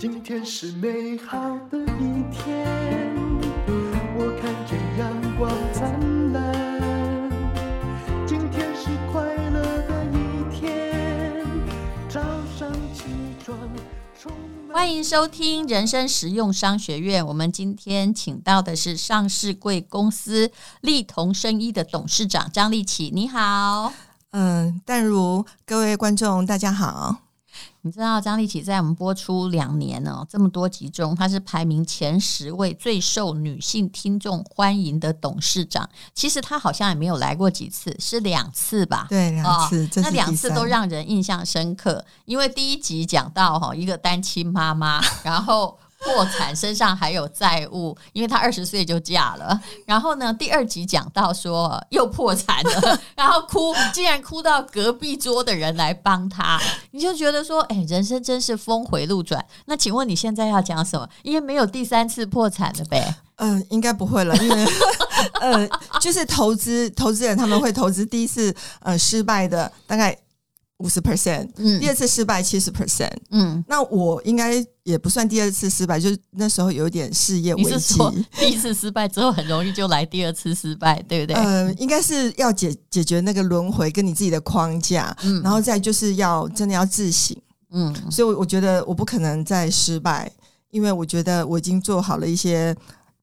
今天是美好的一天，我看见阳光灿烂。今天是快乐的一天，早上起床充满。欢迎收听人生实用商学院。我们今天请到的是上市贵公司丽彤生医的董事长张立奇。你好，嗯，淡如，各位观众，大家好。你知道张丽琪在我们播出两年呢，这么多集中，她是排名前十位最受女性听众欢迎的董事长。其实她好像也没有来过几次，是两次吧？对，两次。哦、那两次都让人印象深刻，因为第一集讲到哈一个单亲妈妈，然后。破产，身上还有债务，因为她二十岁就嫁了。然后呢，第二集讲到说又破产了，然后哭，竟然哭到隔壁桌的人来帮他，你就觉得说，哎，人生真是峰回路转。那请问你现在要讲什么？因为没有第三次破产了呗。嗯、应该不会了，因为呃，就是投资投资人他们会投资第一次呃失败的大概。五十 percent，嗯，第二次失败七十 percent，嗯，那我应该也不算第二次失败，就是那时候有点事业危机。你是说第一次失败之后很容易就来第二次失败，对不对？嗯，应该是要解解决那个轮回跟你自己的框架，嗯，然后再就是要真的要自省，嗯，所以我我觉得我不可能再失败，因为我觉得我已经做好了一些。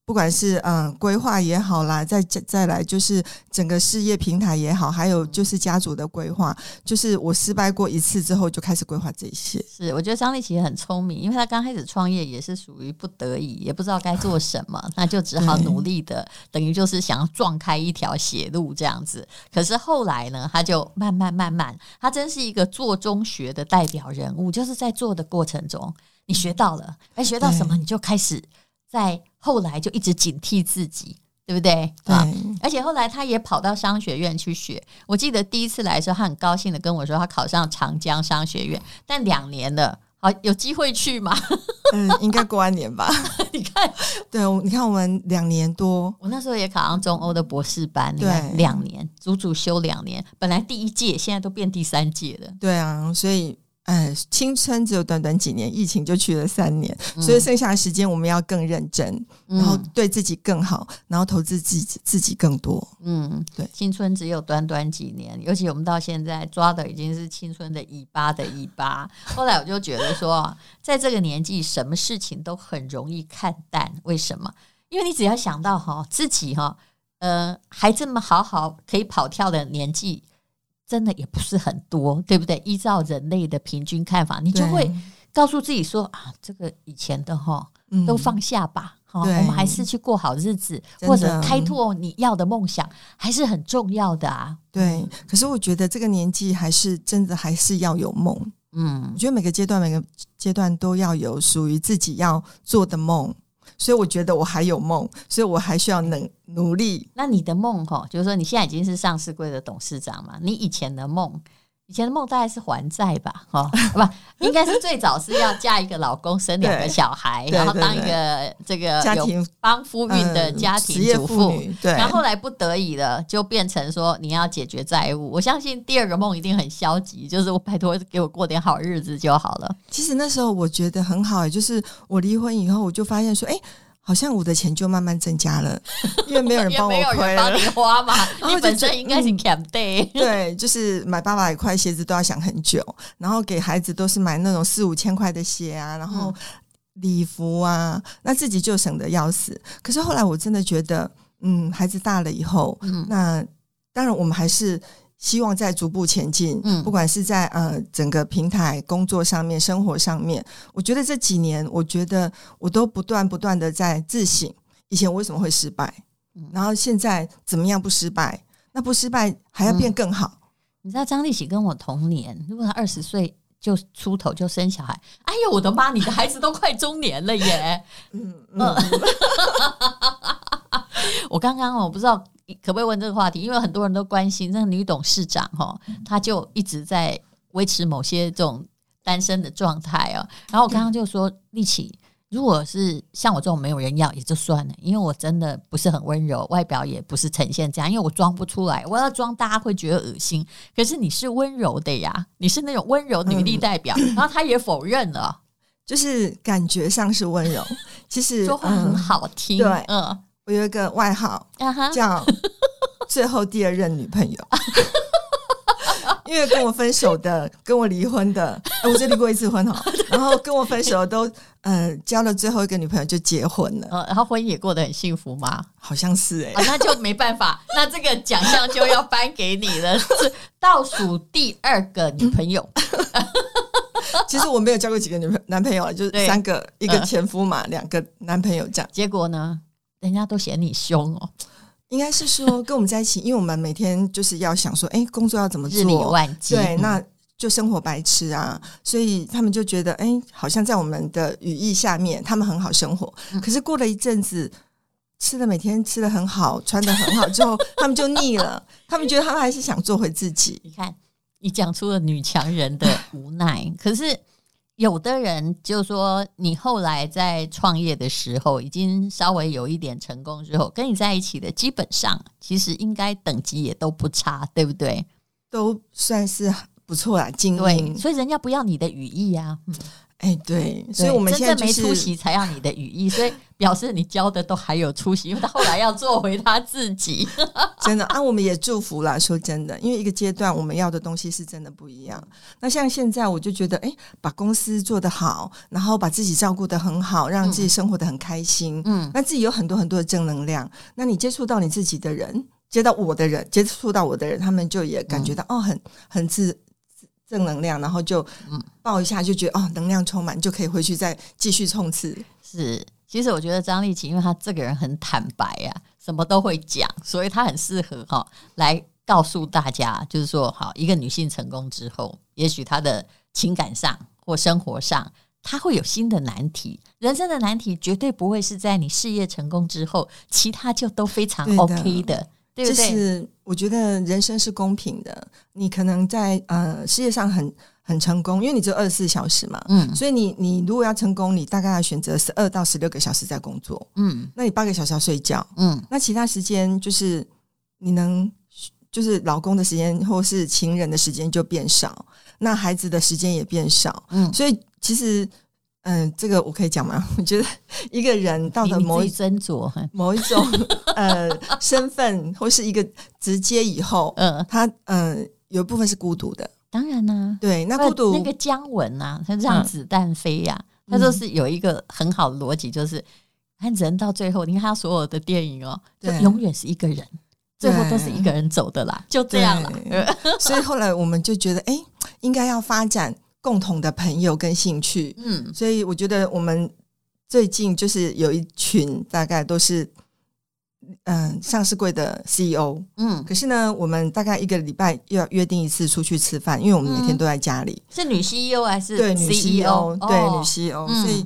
不管是嗯规划也好啦，再再来就是整个事业平台也好，还有就是家族的规划，就是我失败过一次之后就开始规划这些。是，我觉得张丽琪很聪明，因为她刚开始创业也是属于不得已，也不知道该做 什么，那就只好努力的，等于就是想要撞开一条血路这样子。可是后来呢，她就慢慢慢慢，她真是一个做中学的代表人物，就是在做的过程中，你学到了，哎，学到什么你就开始。在后来就一直警惕自己，对不对？对。而且后来他也跑到商学院去学。我记得第一次来的时候，他很高兴的跟我说，他考上长江商学院。但两年了，好，有机会去吗？嗯，应该过完年吧。你看，对，你看我们两年多，我那时候也考上中欧的博士班，对，两年，足足修两年。本来第一届，现在都变第三届了。对啊，所以。哎，青春只有短短几年，疫情就去了三年，嗯、所以剩下的时间我们要更认真，嗯、然后对自己更好，然后投资自己自己更多。嗯，对，青春只有短短几年，尤其我们到现在抓的已经是青春的尾巴的尾巴。后来我就觉得说，在这个年纪，什么事情都很容易看淡。为什么？因为你只要想到哈自己哈，呃，还这么好好可以跑跳的年纪。真的也不是很多，对不对？依照人类的平均看法，你就会告诉自己说啊，这个以前的哈都放下吧，哈，我们还是去过好日子，或者开拓你要的梦想，还是很重要的啊。对，可是我觉得这个年纪还是真的还是要有梦。嗯，我觉得每个阶段每个阶段都要有属于自己要做的梦。所以我觉得我还有梦，所以我还需要能努力。那你的梦哈，就是说你现在已经是上市柜的董事长嘛？你以前的梦？以前的梦大概是还债吧，哈，不，应该是最早是要嫁一个老公，生两个小孩，然后当一个这个家庭帮夫运的家庭主妇。对，然后后来不得已了，就变成说你要解决债务。我相信第二个梦一定很消极，就是我拜托给我过点好日子就好了。其实那时候我觉得很好，就是我离婚以后，我就发现说，哎。好像我的钱就慢慢增加了，因为没有人帮我亏帮你花嘛。你本身应该是 camp day，对，就是买八百块鞋子都要想很久，然后给孩子都是买那种四五千块的鞋啊，然后礼服啊，那自己就省得要死。可是后来我真的觉得，嗯，孩子大了以后，嗯，那当然我们还是。希望在逐步前进，嗯，不管是在呃整个平台工作上面、生活上面，我觉得这几年，我觉得我都不断不断的在自省，以前为什么会失败，然后现在怎么样不失败？那不失败还要变更好。嗯、你知道张立喜跟我同年，如果他二十岁就出头就生小孩，哎呦我的妈！你的孩子都快中年了耶！嗯嗯，嗯 我刚刚我不知道。可不可以问这个话题？因为很多人都关心那个女董事长哈，她就一直在维持某些这种单身的状态啊。然后我刚刚就说，立起，如果是像我这种没有人要也就算了，因为我真的不是很温柔，外表也不是呈现这样，因为我装不出来，我要装大家会觉得恶心。可是你是温柔的呀，你是那种温柔女力代表，然后她也否认了。就是感觉上是温柔，其实 说话很好听。对，嗯，我有一个外号叫 “最后第二任女朋友”，因为跟我分手的、跟我离婚的，我只离过一次婚哈，然后跟我分手都呃交了最后一个女朋友就结婚了，然后婚姻也过得很幸福吗？好像是哎、欸，那就没办法，那这个奖项就要颁给你了，是倒数第二个女朋友。其实我没有交过几个女朋男朋友，就是三个，一个前夫嘛，两、嗯、个男朋友这样。结果呢，人家都嫌你凶哦。应该是说跟我们在一起，因为我们每天就是要想说，哎，工作要怎么做？日理万机，对，那就生活白痴啊。所以他们就觉得，哎，好像在我们的羽翼下面，他们很好生活。可是过了一阵子，吃的每天吃的很好，穿的很好之后，他们就腻了。他们觉得他们还是想做回自己。你看。你讲出了女强人的无奈，可是有的人就说，你后来在创业的时候，已经稍微有一点成功之后，跟你在一起的基本上其实应该等级也都不差，对不对？都算是不错啊，精英。所以人家不要你的语义啊。嗯哎，对，所以我们现在、没出息才要你的语义，所以表示你教的都还有出息，因为他后来要做回他自己。真的啊，我们也祝福啦。说真的，因为一个阶段我们要的东西是真的不一样。那像现在，我就觉得，哎，把公司做得好，然后把自己照顾得很好，让自己生活得很开心。嗯，那自己有很多很多的正能量。那你接触到你自己的人，接到我的人，接触到我的人，他们就也感觉到、嗯、哦，很很自。正能量，然后就抱一下，就觉得哦，能量充满，就可以回去再继续冲刺。是，其实我觉得张丽琴，因为她这个人很坦白啊，什么都会讲，所以她很适合哈、哦、来告诉大家，就是说，好，一个女性成功之后，也许她的情感上或生活上，她会有新的难题。人生的难题绝对不会是在你事业成功之后，其他就都非常 OK 的。对不对，就是我觉得人生是公平的。你可能在呃事业上很很成功，因为你只有二十四小时嘛，嗯，所以你你如果要成功，你大概要选择十二到十六个小时在工作，嗯，那你八个小时要睡觉，嗯，那其他时间就是你能就是老公的时间或是情人的时间就变少，那孩子的时间也变少，嗯，所以其实。嗯，这个我可以讲吗？我觉得 一个人到了某一斟酌 某一种呃身份或是一个直接以后，嗯，他嗯、呃、有一部分是孤独的。当然呢、啊，对，那孤独那个姜文啊，他让子弹飞呀、啊，嗯、他就是有一个很好的逻辑，就是看人到最后，你看他所有的电影哦，就永远是一个人，最后都是一个人走的啦，就这样了。所以后来我们就觉得，哎，应该要发展。共同的朋友跟兴趣，嗯，所以我觉得我们最近就是有一群大概都是嗯上市柜的 CEO，嗯，可是呢，我们大概一个礼拜又要约定一次出去吃饭，因为我们每天都在家里。嗯、是女 CEO 还是对女 CEO？对女 CEO，、哦、所以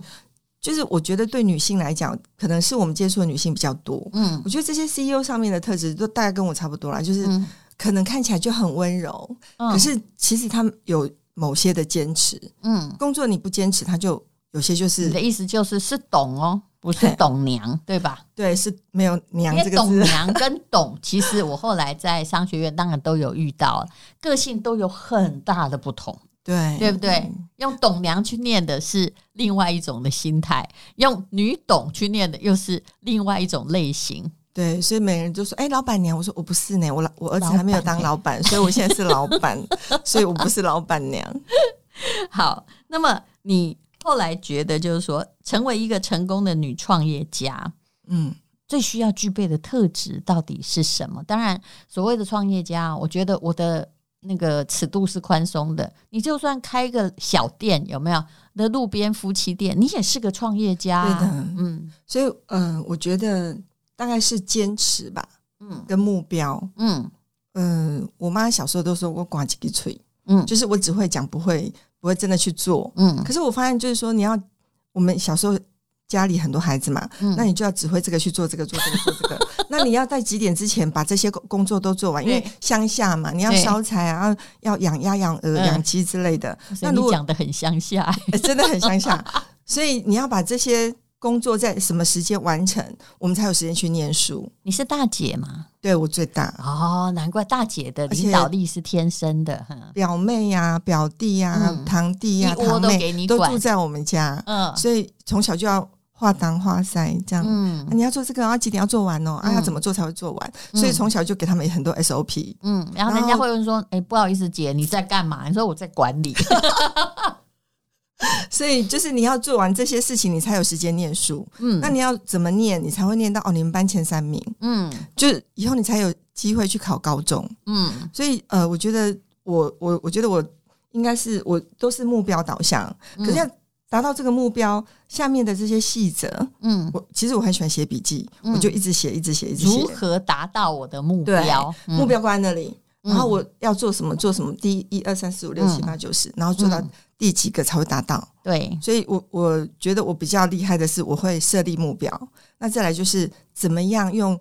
就是我觉得对女性来讲，可能是我们接触的女性比较多。嗯，我觉得这些 CEO 上面的特质都大概跟我差不多啦，就是可能看起来就很温柔，嗯、可是其实他们有。某些的坚持，嗯，工作你不坚持，他就有些就是你的意思就是是懂哦，不是懂娘，对，对吧？对，是没有娘这个字。懂娘跟懂，其实我后来在商学院当然都有遇到，个性都有很大的不同，对，对不对？用懂娘去念的是另外一种的心态，用女懂去念的又是另外一种类型。对，所以每个人就说：“哎、欸，老板娘。”我说：“我不是呢，我老我儿子还没有当老板，所以我现在是老板，所以我不是老板娘。”好，那么你后来觉得，就是说，成为一个成功的女创业家，嗯，最需要具备的特质到底是什么？当然，所谓的创业家，我觉得我的那个尺度是宽松的。你就算开个小店，有没有的路边夫妻店，你也是个创业家。对的，嗯，所以，嗯、呃，我觉得。大概是坚持吧，嗯，跟目标，嗯嗯、呃，我妈小时候都说我挂几个锤，嗯，就是我只会讲，不会不会真的去做，嗯。可是我发现，就是说，你要我们小时候家里很多孩子嘛，嗯，那你就要指挥这个去做这个，做这个，做这个。那你要在几点之前把这些工作都做完，因为乡下嘛，你要烧柴啊，要养鸭、养鹅、养鸡之类的。那你讲的很乡下，真的很乡下，所以你要把这些。工作在什么时间完成，我们才有时间去念书。你是大姐吗？对，我最大。哦，难怪大姐的领导力是天生的。表妹呀、啊、表弟呀、啊、嗯、堂弟呀、啊、堂妹都住在我们家，嗯，所以从小就要画当画塞这样。嗯，你要做这个，然后几点要做完哦？啊，要怎么做才会做完？嗯、所以从小就给他们很多 SOP。嗯，然后人家会问说：“哎，不好意思，姐，你在干嘛？”你说：“我在管理。” 所以就是你要做完这些事情，你才有时间念书。嗯，那你要怎么念，你才会念到哦？你们班前三名。嗯，就是以后你才有机会去考高中。嗯，所以呃，我觉得我我我觉得我应该是我都是目标导向，可是要达到这个目标，下面的这些细则，嗯，我其实我很喜欢写笔记，我就一直写，一直写，一直写。如何达到我的目标？目标挂在那里，然后我要做什么？做什么？第一，一二三四五六七八九十，然后做到。第几个才会达到？对，所以我我觉得我比较厉害的是，我会设立目标。那再来就是怎么样用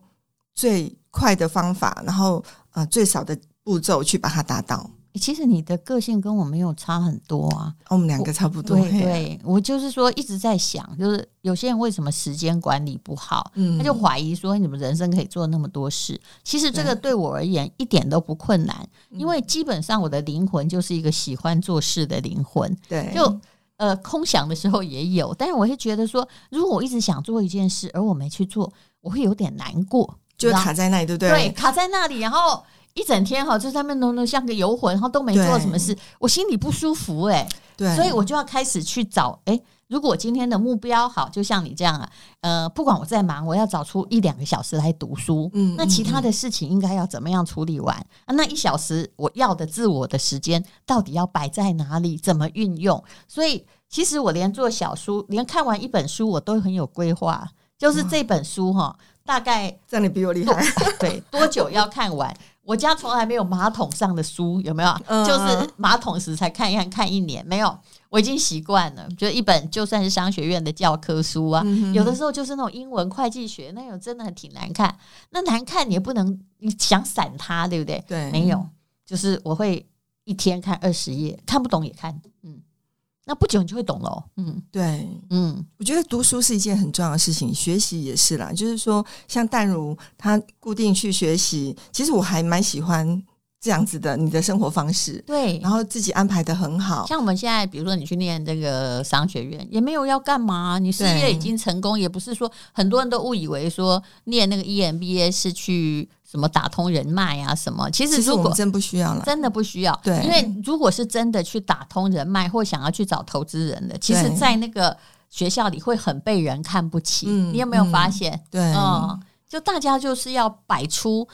最快的方法，然后呃最少的步骤去把它达到。其实你的个性跟我没有差很多啊，我们两个差不多。对，对，我就是说一直在想，就是有些人为什么时间管理不好，嗯，他就怀疑说你怎么人生可以做那么多事？其实这个对我而言一点都不困难，因为基本上我的灵魂就是一个喜欢做事的灵魂。对，就呃空想的时候也有，但是我会觉得说，如果我一直想做一件事而我没去做，我会有点难过，就卡在那里，对不对？对，卡在那里，然后。一整天哈，就在那边弄弄像个游魂，然后都没做什么事，我心里不舒服哎、欸，对，所以我就要开始去找哎、欸，如果我今天的目标好，就像你这样啊，呃，不管我再忙，我要找出一两个小时来读书，嗯，那其他的事情应该要怎么样处理完啊？那一小时我要的自我的时间到底要摆在哪里？怎么运用？所以其实我连做小书，连看完一本书，我都很有规划，就是这本书哈，大概这样你比我厉害，对，多久要看完？我家从来没有马桶上的书，有没有？就是马桶时才看一看，看一年没有。我已经习惯了，就一本就算是商学院的教科书啊，有的时候就是那种英文、会计学，那种真的很挺难看。那难看你也不能，你想散它，对不对？对，没有，就是我会一天看二十页，看不懂也看，嗯。那不久你就会懂了。嗯，对，嗯，我觉得读书是一件很重要的事情，学习也是啦。就是说，像淡如他固定去学习，其实我还蛮喜欢这样子的你的生活方式。对，然后自己安排的很好。像我们现在，比如说你去念这个商学院，也没有要干嘛，你事业已经成功，也不是说很多人都误以为说念那个 EMBA 是去。什么打通人脉啊？什么？其实如果真不需要了，真的不需要。对，因为如果是真的去打通人脉，或想要去找投资人的，其实，在那个学校里会很被人看不起。你有没有发现？对，嗯，就大家就是要摆出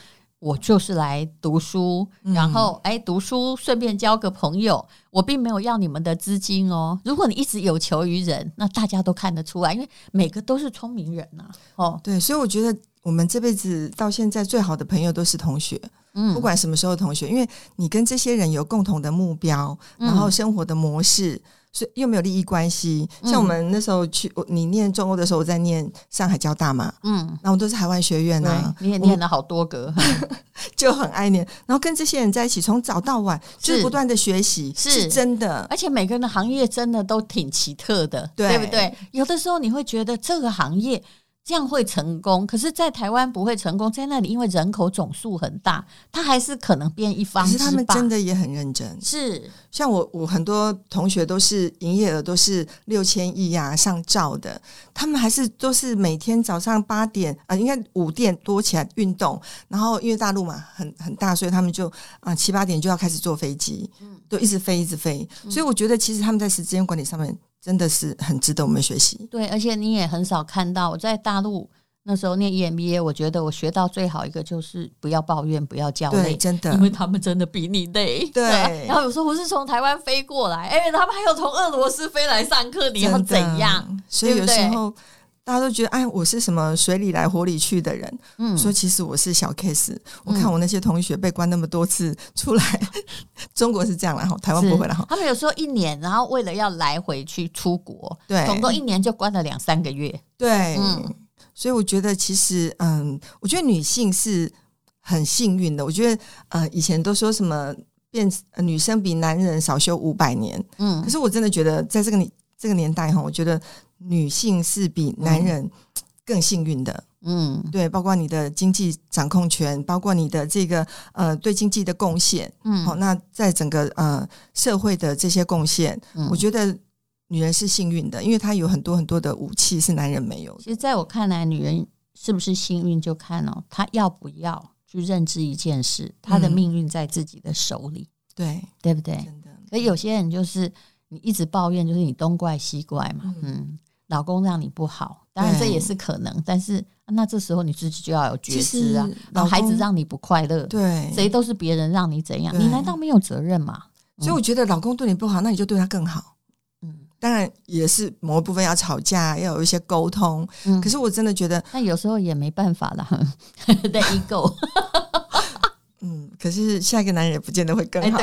我就是来读书，然后哎，读书顺便交个朋友，我并没有要你们的资金哦。如果你一直有求于人，那大家都看得出来，因为每个都是聪明人呐。哦，对，所以我觉得。我们这辈子到现在最好的朋友都是同学，嗯，不管什么时候同学，因为你跟这些人有共同的目标，然后生活的模式，所以又没有利益关系。像我们那时候去，你念中欧的时候，我在念上海交大嘛，嗯，然后都是海外学院啊，你也念了好多个，就很爱念。然后跟这些人在一起，从早到晚就是不断的学习，是真的。而且每个人的行业真的都挺奇特的，对不对？有的时候你会觉得这个行业。这样会成功，可是，在台湾不会成功。在那里，因为人口总数很大，他还是可能变一方。可是他们真的也很认真。是，像我，我很多同学都是营业额都是六千亿呀，上兆的。他们还是都是每天早上八点啊、呃，应该五点多起来运动。然后因为大陆嘛，很很大，所以他们就啊、呃、七八点就要开始坐飞机，嗯，都一直飞一直飞。所以我觉得，其实他们在时间管理上面。真的是很值得我们学习。对，而且你也很少看到我在大陆那时候念 EMBA，我觉得我学到最好一个就是不要抱怨，不要叫累，真的，因为他们真的比你累。对，然后有时候我是从台湾飞过来，哎，他们还有从俄罗斯飞来上课，你要怎样？所以有时候。大家都觉得，哎，我是什么水里来火里去的人？嗯，说其实我是小 case。我看我那些同学被关那么多次出来，嗯、中国是这样，然后台湾不会了。他们有时候一年，然后为了要来回去出国，对，总共一年就关了两三个月。对，嗯，所以我觉得其实，嗯，我觉得女性是很幸运的。我觉得，呃，以前都说什么变女生比男人少修五百年，嗯，可是我真的觉得，在这个这个年代哈，我觉得。女性是比男人更幸运的。嗯，对，包括你的经济掌控权，包括你的这个呃对经济的贡献，嗯，好，那在整个呃社会的这些贡献，嗯，我觉得女人是幸运的，因为她有很多很多的武器是男人没有的。其实，在我看来，女人是不是幸运，就看哦，她要不要去认知一件事，她的命运在自己的手里，对，对不对？真的。可有些人就是你一直抱怨，就是你东怪西怪嘛，嗯，老公让你不好。当然这也是可能，但是那这时候你自己就要有觉知啊。老孩子让你不快乐，对，谁都是别人让你怎样，你难道没有责任吗？所以我觉得老公对你不好，那你就对他更好。嗯，当然也是某一部分要吵架，要有一些沟通。嗯，可是我真的觉得，那有时候也没办法了，得 ego。嗯，可是下一个男人也不见得会更好。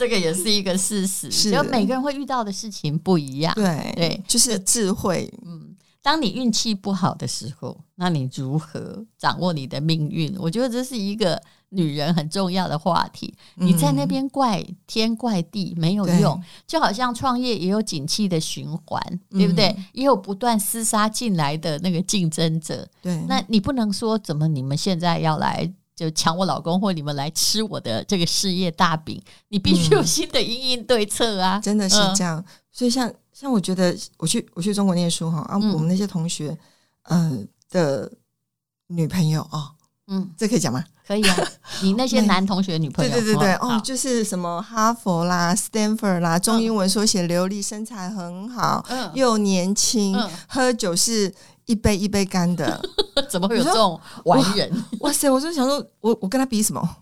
这个也是一个事实，是就每个人会遇到的事情不一样。对对，就是智慧。嗯，当你运气不好的时候，那你如何掌握你的命运？我觉得这是一个女人很重要的话题。你在那边怪天怪地没有用，就好像创业也有景气的循环，对不对？嗯、也有不断厮杀进来的那个竞争者。对，那你不能说怎么你们现在要来。就抢我老公，或你们来吃我的这个事业大饼，你必须有新的因应对策啊！嗯、真的是这样，所以像像我觉得，我去我去中国念书哈啊，我们那些同学，嗯、呃、的女朋友哦，嗯，这可以讲吗？可以啊，你那些男同学女朋友，对对对对，哦，就是什么哈佛啦、Stanford 啦，中英文说写流利，身材很好，嗯，又年轻，喝酒是。一杯一杯干的，怎么会有这种完人？哇塞！我就想说，我我跟他比什么？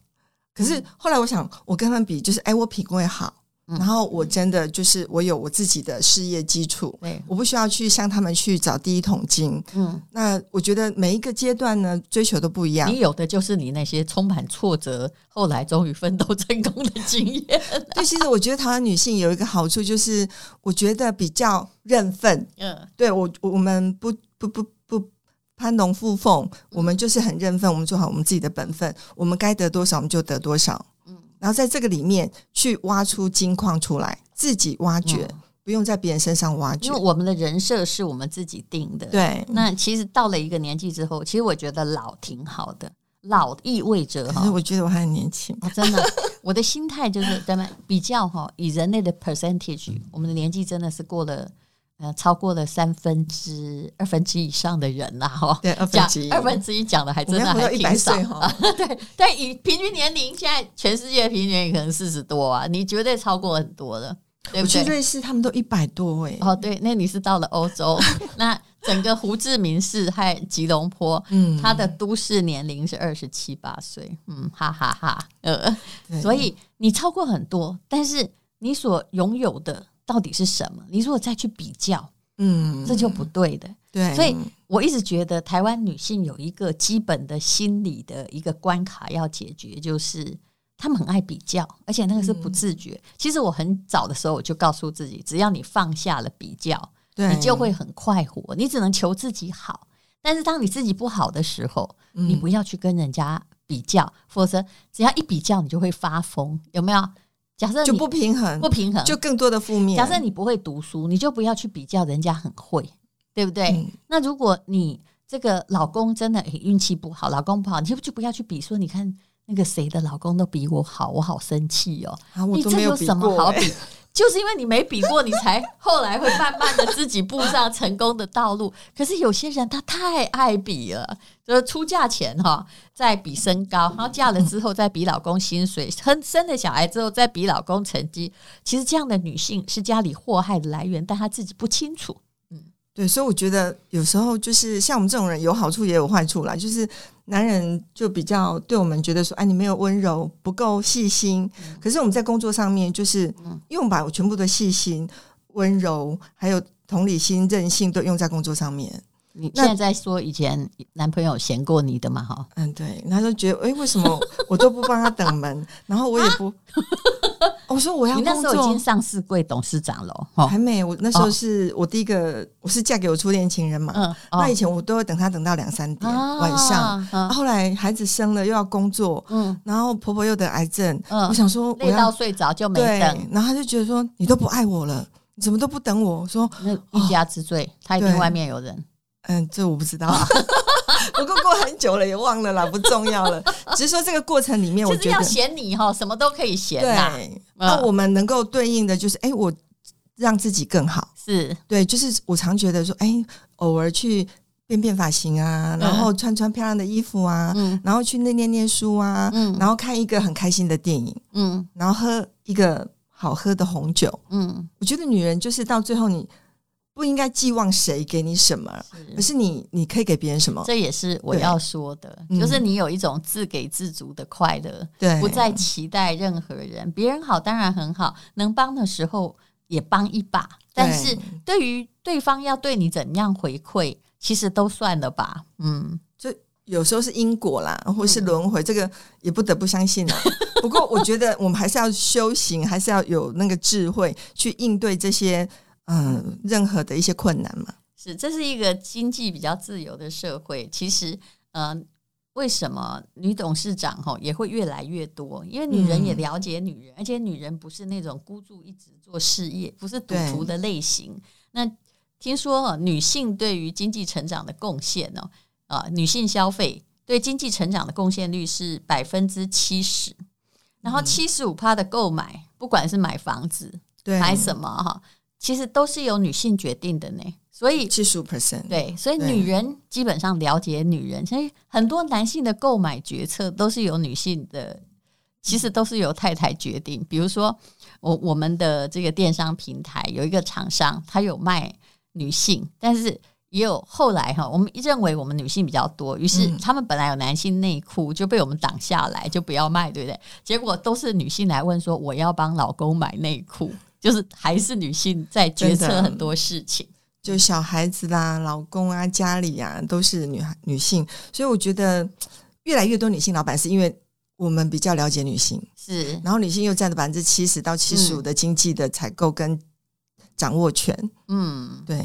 可是后来我想，我跟他们比，就是哎，我品味好，然后我真的就是我有我自己的事业基础，我不需要去向他们去找第一桶金。嗯，那我觉得每一个阶段呢，追求都不一样。你有的就是你那些充满挫折，后来终于奋斗成功的经验。对，其实我觉得台湾女性有一个好处，就是我觉得比较认份。嗯，对我我们不。不不不，攀龙附凤，我们就是很认份，我们做好我们自己的本分，我们该得多少我们就得多少，嗯，然后在这个里面去挖出金矿出来，自己挖掘，嗯、不用在别人身上挖掘，因为我们的人设是我们自己定的。对，那其实到了一个年纪之后，其实我觉得老挺好的，老意味着哈，我觉得我还很年轻，哦，真的，我的心态就是咱们比较哈，以人类的 percentage，我们的年纪真的是过了。呃，超过了三分之二分之以上的人了哈，对，二分之一，二分之一讲的还真的还挺少啊。对，但以平均年龄，现在全世界平均年龄可能四十多啊，你绝对超过很多的，对不对？我去瑞士，他们都一百多哎。哦，对，那你是到了欧洲，那整个胡志明市和吉隆坡，嗯，它的都市年龄是二十七八岁，嗯，哈哈哈，呃，所以你超过很多，但是你所拥有的。到底是什么？你如果再去比较，嗯，这就不对的。对，所以我一直觉得台湾女性有一个基本的心理的一个关卡要解决，就是她们很爱比较，而且那个是不自觉。嗯、其实我很早的时候我就告诉自己，只要你放下了比较，对你就会很快活。你只能求自己好，但是当你自己不好的时候，嗯、你不要去跟人家比较，否则只要一比较，你就会发疯。有没有？假设就不平衡，不平衡，就更多的负面。假设你不会读书，你就不要去比较人家很会，对不对？嗯、那如果你这个老公真的运气不好，老公不好，你就就不要去比说，你看那个谁的老公都比我好，我好生气哦。啊、我都没有比过，你这有什么好比？就是因为你没比过，你才后来会慢慢的自己步上成功的道路。可是有些人他太爱比了，就是出嫁前哈在比身高，然后嫁了之后再比老公薪水，生生了小孩之后再比老公成绩。其实这样的女性是家里祸害的来源，但她自己不清楚。嗯，对，所以我觉得有时候就是像我们这种人，有好处也有坏处啦，就是。男人就比较对我们觉得说，哎，你没有温柔，不够细心。可是我们在工作上面，就是因为我们把我全部的细心、温柔，还有同理心、任性都用在工作上面。你现在在说以前男朋友嫌过你的嘛？哈，嗯，对，他就觉得，哎，为什么我都不帮他等门，然后我也不，我说我要工作。你那时候已经上市柜董事长了，还没。我那时候是我第一个，我是嫁给我初恋情人嘛。嗯，那以前我都会等他等到两三点晚上，后来孩子生了又要工作，嗯，然后婆婆又得癌症，嗯，我想说我要累到睡着就没等，然后他就觉得说你都不爱我了。你怎么都不等我？我说那一家之最，他一定外面有人。嗯，这我不知道，不过过很久了，也忘了啦，不重要了。只是说这个过程里面，我觉得要嫌你哈，什么都可以嫌。对，那我们能够对应的就是，哎，我让自己更好。是对，就是我常觉得说，哎，偶尔去变变发型啊，然后穿穿漂亮的衣服啊，嗯，然后去那念念书啊，嗯，然后看一个很开心的电影，嗯，然后喝一个好喝的红酒，嗯，我觉得女人就是到最后你。不应该寄望谁给你什么，是可是你你可以给别人什么？这也是我要说的，就是你有一种自给自足的快乐，对，不再期待任何人。别人好当然很好，能帮的时候也帮一把。但是对于对方要对你怎样回馈，其实都算了吧。嗯，就有时候是因果啦，或是轮回，嗯、这个也不得不相信啦。不过我觉得我们还是要修行，还是要有那个智慧去应对这些。嗯，任何的一些困难嘛，是这是一个经济比较自由的社会。其实，嗯、呃，为什么女董事长哈也会越来越多？因为女人也了解女人，嗯、而且女人不是那种孤注一掷做事业，不是赌徒的类型。那听说哈，女性对于经济成长的贡献呢，啊，女性消费对经济成长的贡献率是百分之七十，然后七十五趴的购买，不管是买房子，对买什么哈。其实都是由女性决定的呢，所以七十五 percent 对，所以女人基本上了解女人，所以很多男性的购买决策都是由女性的，其实都是由太太决定。比如说，我我们的这个电商平台有一个厂商，他有卖女性，但是也有后来哈，我们认为我们女性比较多，于是他们本来有男性内裤就被我们挡下来，就不要卖，对不对？结果都是女性来问说，我要帮老公买内裤。就是还是女性在决策很多事情，就小孩子啦、老公啊、家里啊，都是女孩女性，所以我觉得越来越多女性老板是因为我们比较了解女性，是，然后女性又占了百分之七十到七十五的经济的采购跟掌握权，嗯，对。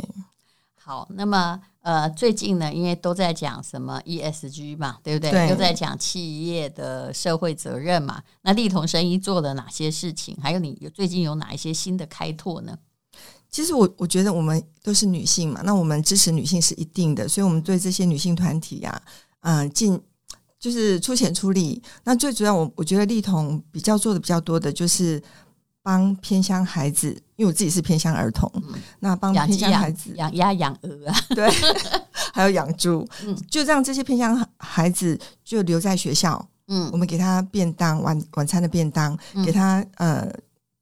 好，那么呃，最近呢，因为都在讲什么 ESG 嘛，对不对？对，又在讲企业的社会责任嘛。那力同生意做了哪些事情？还有你有最近有哪一些新的开拓呢？其实我我觉得我们都是女性嘛，那我们支持女性是一定的，所以我们对这些女性团体呀、啊，嗯、呃，尽就是出钱出力。那最主要，我我觉得力同比较做的比较多的就是。帮偏乡孩子，因为我自己是偏乡儿童，嗯、那帮偏乡孩子养鸭养鹅啊，对，还有养猪，嗯，就让这些偏乡孩子就留在学校，嗯，我们给他便当晚晚餐的便当，嗯、给他呃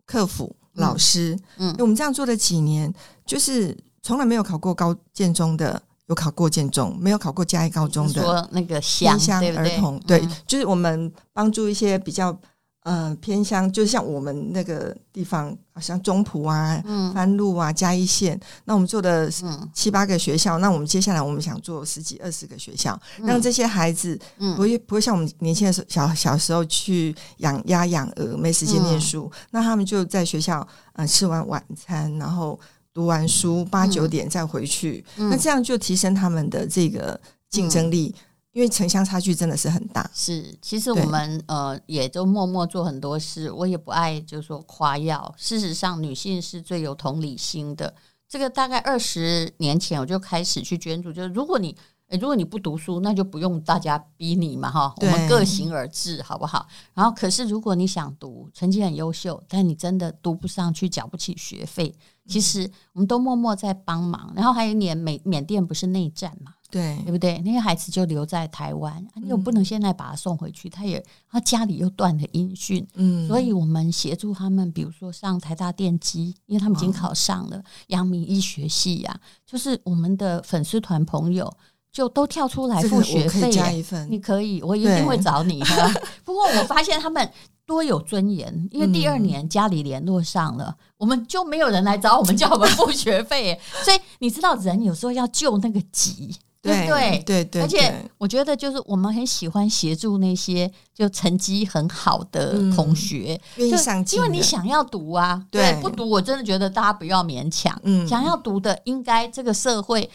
课辅老师，嗯，我们这样做了几年，就是从来没有考过高建中的，有考过建中，没有考过嘉义高中的，说那个偏乡儿童，对，就是我们帮助一些比较。嗯、呃，偏乡就像我们那个地方，像中埔啊、嗯、番路啊、嘉义县，那我们做的七八个学校，嗯、那我们接下来我们想做十几二十个学校，嗯、让这些孩子不会不会像我们年轻的时候小小时候去养鸭养鹅，没时间念书，嗯、那他们就在学校嗯、呃、吃完晚餐，然后读完书八九点再回去，嗯、那这样就提升他们的这个竞争力。嗯因为城乡差距真的是很大，是其实我们呃也都默默做很多事，我也不爱就是说夸耀。事实上，女性是最有同理心的。这个大概二十年前我就开始去捐助，就是如果你诶如果你不读书，那就不用大家逼你嘛哈，对我们各行而志好不好？然后可是如果你想读，成绩很优秀，但你真的读不上去，缴不起学费，其实我们都默默在帮忙。然后还有一年，缅缅甸不是内战嘛？对，对不对？那些孩子就留在台湾，你又不能现在把他送回去，他也他家里又断了音讯，嗯，所以我们协助他们，比如说上台大电机，因为他们已经考上了阳明医学系呀、啊，就是我们的粉丝团朋友就都跳出来付学费，加一份，你可以，我一定会找你。对 不过我发现他们多有尊严，因为第二年家里联络上了，嗯、我们就没有人来找我们叫我们付学费，所以你知道人有时候要救那个急。对对对？对，而且我觉得就是我们很喜欢协助那些就成绩很好的同学，愿意，因为你想要读啊，对，不读我真的觉得大家不要勉强，嗯，想要读的应该这个社会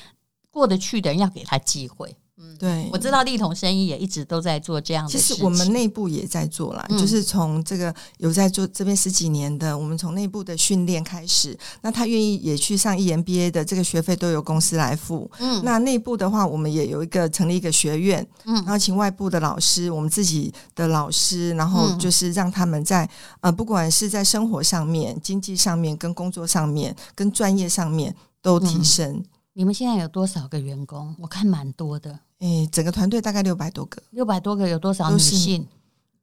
过得去的人要给他机会，嗯，对，我知道丽彤生意也一直都在做这样的事情。其实我们内部也在做啦，嗯、就是从这个有在做这边十几年的，我们从内部的训练开始。那他愿意也去上 EMBA 的这个学费都由公司来付。嗯，那内部的话，我们也有一个成立一个学院，嗯，然后请外部的老师，我们自己的老师，然后就是让他们在呃，不管是在生活上面、经济上面、跟工作上面、跟专业上面都提升。嗯你们现在有多少个员工？我看蛮多的。诶，整个团队大概六百多个。六百多个有多少女性？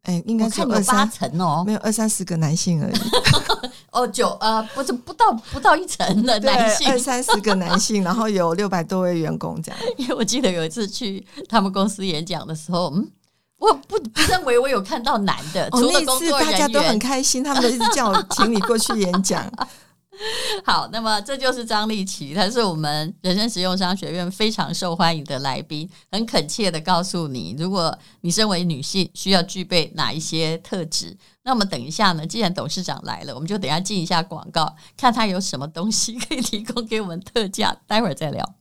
诶，应该是有八成哦，没有二三十个男性而已。哦，九呃，不是不到不到一成的 男性，二三十个男性，然后有六百多位员工这样。因为我记得有一次去他们公司演讲的时候，嗯，我不不认为我有看到男的。哦，那次大家都很开心，他们都一直叫我请你过去演讲。好，那么这就是张丽琪，她是我们人生实用商学院非常受欢迎的来宾，很恳切的告诉你，如果你身为女性，需要具备哪一些特质。那我们等一下呢，既然董事长来了，我们就等一下进一下广告，看他有什么东西 可以提供给我们特价，待会儿再聊。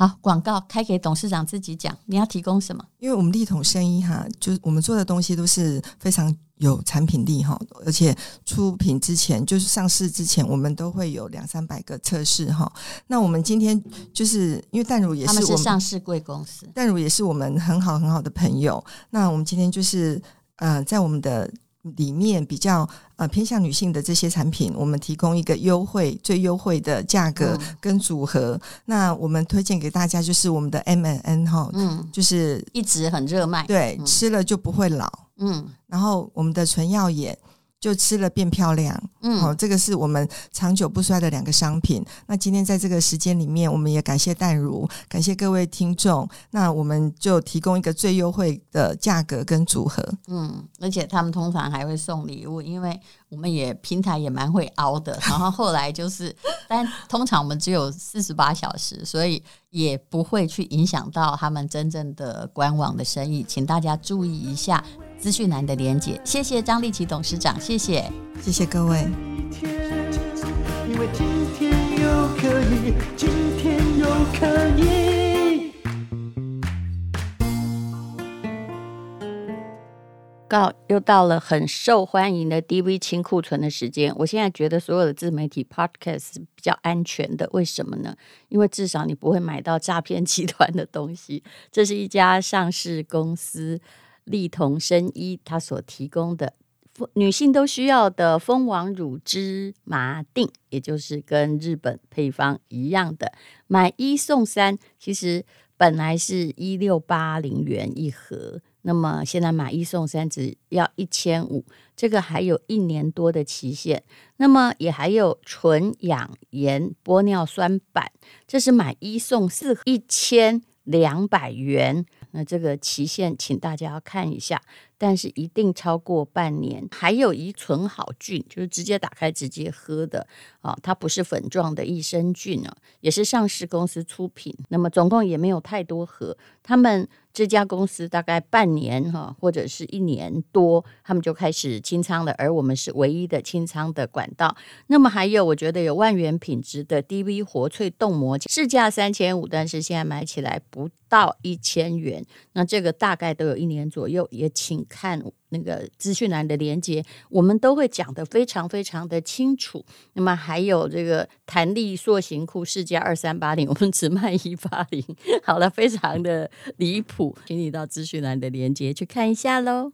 好，广告开给董事长自己讲，你要提供什么？因为我们力统生意哈，就是我们做的东西都是非常有产品力哈，而且出品之前就是上市之前，我们都会有两三百个测试哈。那我们今天就是因为淡如也是我们是上市贵公司，淡如也是我们很好很好的朋友。那我们今天就是呃，在我们的。里面比较呃偏向女性的这些产品，我们提供一个优惠最优惠的价格跟组合。嗯、那我们推荐给大家就是我们的 M N N 哈，嗯，就是一直很热卖，对，嗯、吃了就不会老，嗯。然后我们的纯耀眼。就吃了变漂亮，嗯，哦，这个是我们长久不衰的两个商品。那今天在这个时间里面，我们也感谢淡如，感谢各位听众。那我们就提供一个最优惠的价格跟组合，嗯，而且他们通常还会送礼物，因为我们也平台也蛮会凹的。然后后来就是，但通常我们只有四十八小时，所以也不会去影响到他们真正的官网的生意，请大家注意一下。资讯栏的连结，谢谢张丽琦董事长，谢谢，谢谢各位。因为今天又可以，今天又可以。告又到了很受欢迎的 DV 清库存的时间，我现在觉得所有的自媒体 Podcast 是比较安全的，为什么呢？因为至少你不会买到诈骗集团的东西。这是一家上市公司。丽彤生医，它所提供的女性都需要的蜂王乳芝麻定，也就是跟日本配方一样的，买一送三。其实本来是一六八零元一盒，那么现在买一送三只要一千五，这个还有一年多的期限。那么也还有纯养颜玻尿酸板，这是买一送四，一千两百元。那这个期限，请大家要看一下。但是一定超过半年，还有一纯好菌，就是直接打开直接喝的啊，它不是粉状的益生菌啊，也是上市公司出品。那么总共也没有太多盒，他们这家公司大概半年哈，或者是一年多，他们就开始清仓了，而我们是唯一的清仓的管道。那么还有，我觉得有万元品质的 DV 活萃冻膜，市价三千五，但是现在买起来不到一千元，那这个大概都有一年左右，也请。看那个资讯栏的连接，我们都会讲得非常非常的清楚。那么还有这个弹力塑形裤，市价二三八零，我们只卖一八零。好了，非常的离谱，请你到资讯栏的连接去看一下喽。